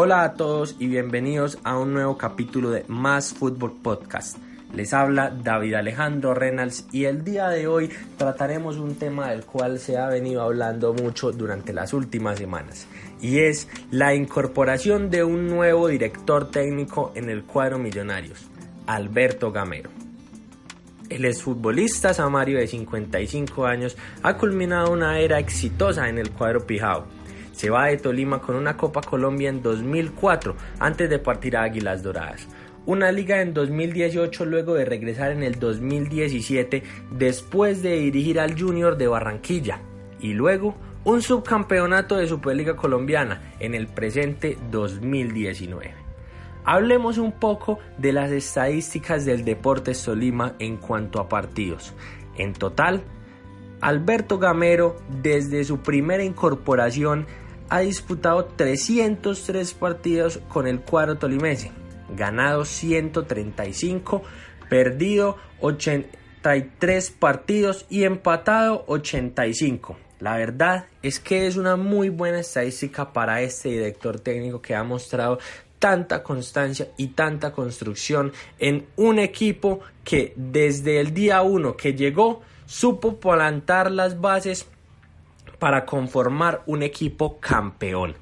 Hola a todos y bienvenidos a un nuevo capítulo de Más Fútbol Podcast. Les habla David Alejandro Reynolds y el día de hoy trataremos un tema del cual se ha venido hablando mucho durante las últimas semanas y es la incorporación de un nuevo director técnico en el cuadro Millonarios, Alberto Gamero. El exfutbolista Samario de 55 años ha culminado una era exitosa en el cuadro Pijao se va de Tolima con una Copa Colombia en 2004 antes de partir a Águilas Doradas. Una liga en 2018 luego de regresar en el 2017 después de dirigir al Junior de Barranquilla. Y luego un subcampeonato de Superliga Colombiana en el presente 2019. Hablemos un poco de las estadísticas del Deportes Tolima en cuanto a partidos. En total, Alberto Gamero desde su primera incorporación ha disputado 303 partidos con el cuadro tolimense, ganado 135, perdido 83 partidos y empatado 85. La verdad es que es una muy buena estadística para este director técnico que ha mostrado tanta constancia y tanta construcción en un equipo que desde el día 1 que llegó supo plantar las bases para conformar un equipo campeón.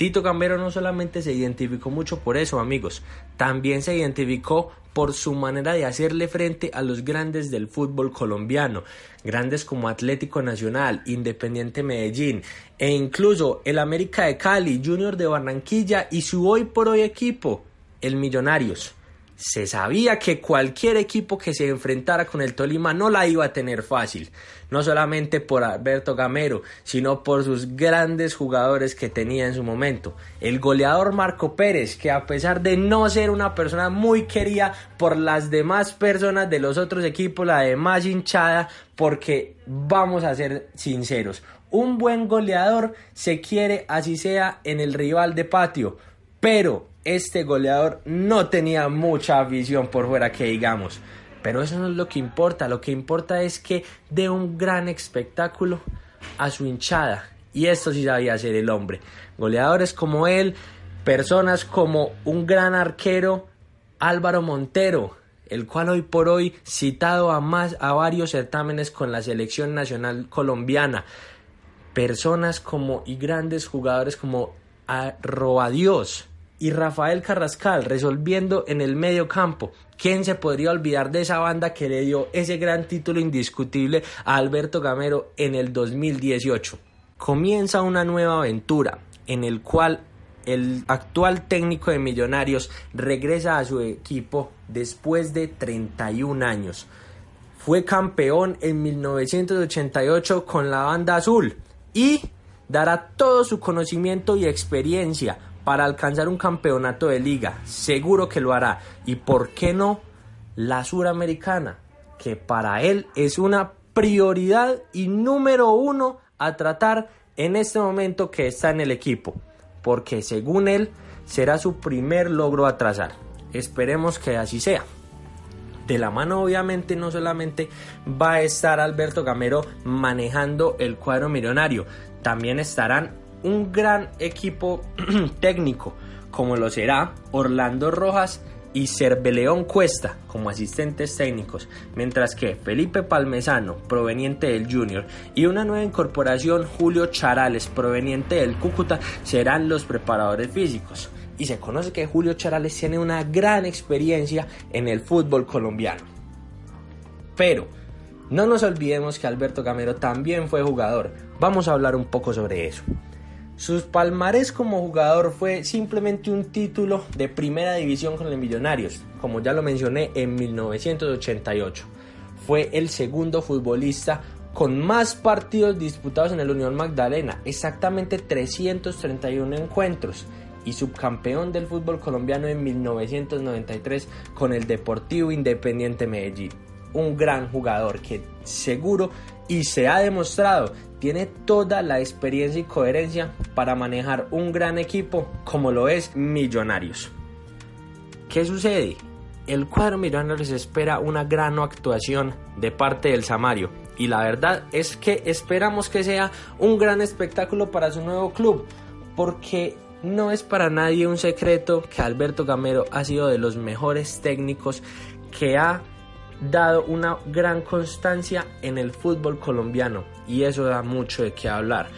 Tito Cambero no solamente se identificó mucho por eso, amigos, también se identificó por su manera de hacerle frente a los grandes del fútbol colombiano, grandes como Atlético Nacional, Independiente Medellín e incluso el América de Cali, Junior de Barranquilla y su hoy por hoy equipo, el Millonarios se sabía que cualquier equipo que se enfrentara con el Tolima no la iba a tener fácil, no solamente por Alberto Gamero, sino por sus grandes jugadores que tenía en su momento. El goleador Marco Pérez, que a pesar de no ser una persona muy querida por las demás personas de los otros equipos, la demás hinchada, porque vamos a ser sinceros, un buen goleador se quiere así sea en el rival de patio, pero este goleador no tenía mucha afición por fuera que digamos. Pero eso no es lo que importa, lo que importa es que dé un gran espectáculo a su hinchada. Y esto sí sabía ser el hombre. Goleadores como él, personas como un gran arquero, Álvaro Montero, el cual hoy por hoy citado a más a varios certámenes con la selección nacional colombiana. Personas como y grandes jugadores como Robadios, y Rafael Carrascal resolviendo en el medio campo. ¿Quién se podría olvidar de esa banda que le dio ese gran título indiscutible a Alberto Gamero en el 2018? Comienza una nueva aventura en el cual el actual técnico de Millonarios regresa a su equipo después de 31 años. Fue campeón en 1988 con la banda azul y dará todo su conocimiento y experiencia para alcanzar un campeonato de liga. Seguro que lo hará. Y por qué no la suramericana, que para él es una prioridad y número uno a tratar en este momento que está en el equipo. Porque según él será su primer logro a trazar. Esperemos que así sea. De la mano obviamente no solamente va a estar Alberto Gamero manejando el cuadro millonario, también estarán un gran equipo técnico, como lo será Orlando Rojas y Cerveleón Cuesta como asistentes técnicos, mientras que Felipe Palmesano, proveniente del Junior, y una nueva incorporación, Julio Charales, proveniente del Cúcuta, serán los preparadores físicos. Y se conoce que Julio Charales tiene una gran experiencia en el fútbol colombiano. Pero no nos olvidemos que Alberto Camero también fue jugador. Vamos a hablar un poco sobre eso. Sus palmarés como jugador fue simplemente un título de primera división con los Millonarios, como ya lo mencioné en 1988. Fue el segundo futbolista con más partidos disputados en el Unión Magdalena, exactamente 331 encuentros, y subcampeón del fútbol colombiano en 1993 con el Deportivo Independiente Medellín. Un gran jugador que seguro y se ha demostrado tiene toda la experiencia y coherencia para manejar un gran equipo como lo es Millonarios. ¿Qué sucede? El cuadro Millonarios espera una gran actuación de parte del Samario y la verdad es que esperamos que sea un gran espectáculo para su nuevo club porque no es para nadie un secreto que Alberto Gamero ha sido de los mejores técnicos que ha dado una gran constancia en el fútbol colombiano y eso da mucho de qué hablar.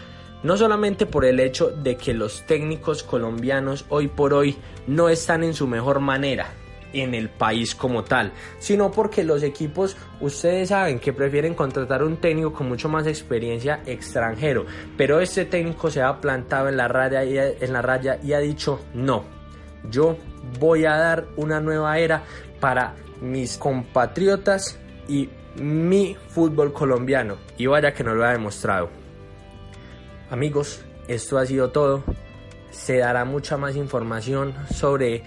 No solamente por el hecho de que los técnicos colombianos hoy por hoy no están en su mejor manera en el país como tal, sino porque los equipos, ustedes saben que prefieren contratar un técnico con mucho más experiencia extranjero, pero este técnico se ha plantado en la raya y, en la raya y ha dicho no, yo voy a dar una nueva era para mis compatriotas y mi fútbol colombiano. Y vaya que no lo ha demostrado. Amigos, esto ha sido todo. Se dará mucha más información sobre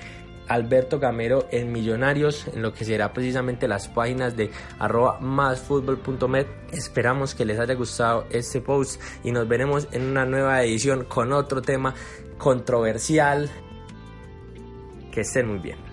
Alberto Gamero en Millonarios, en lo que será precisamente las páginas de arroba másfutbol.met. Esperamos que les haya gustado este post y nos veremos en una nueva edición con otro tema controversial. Que estén muy bien.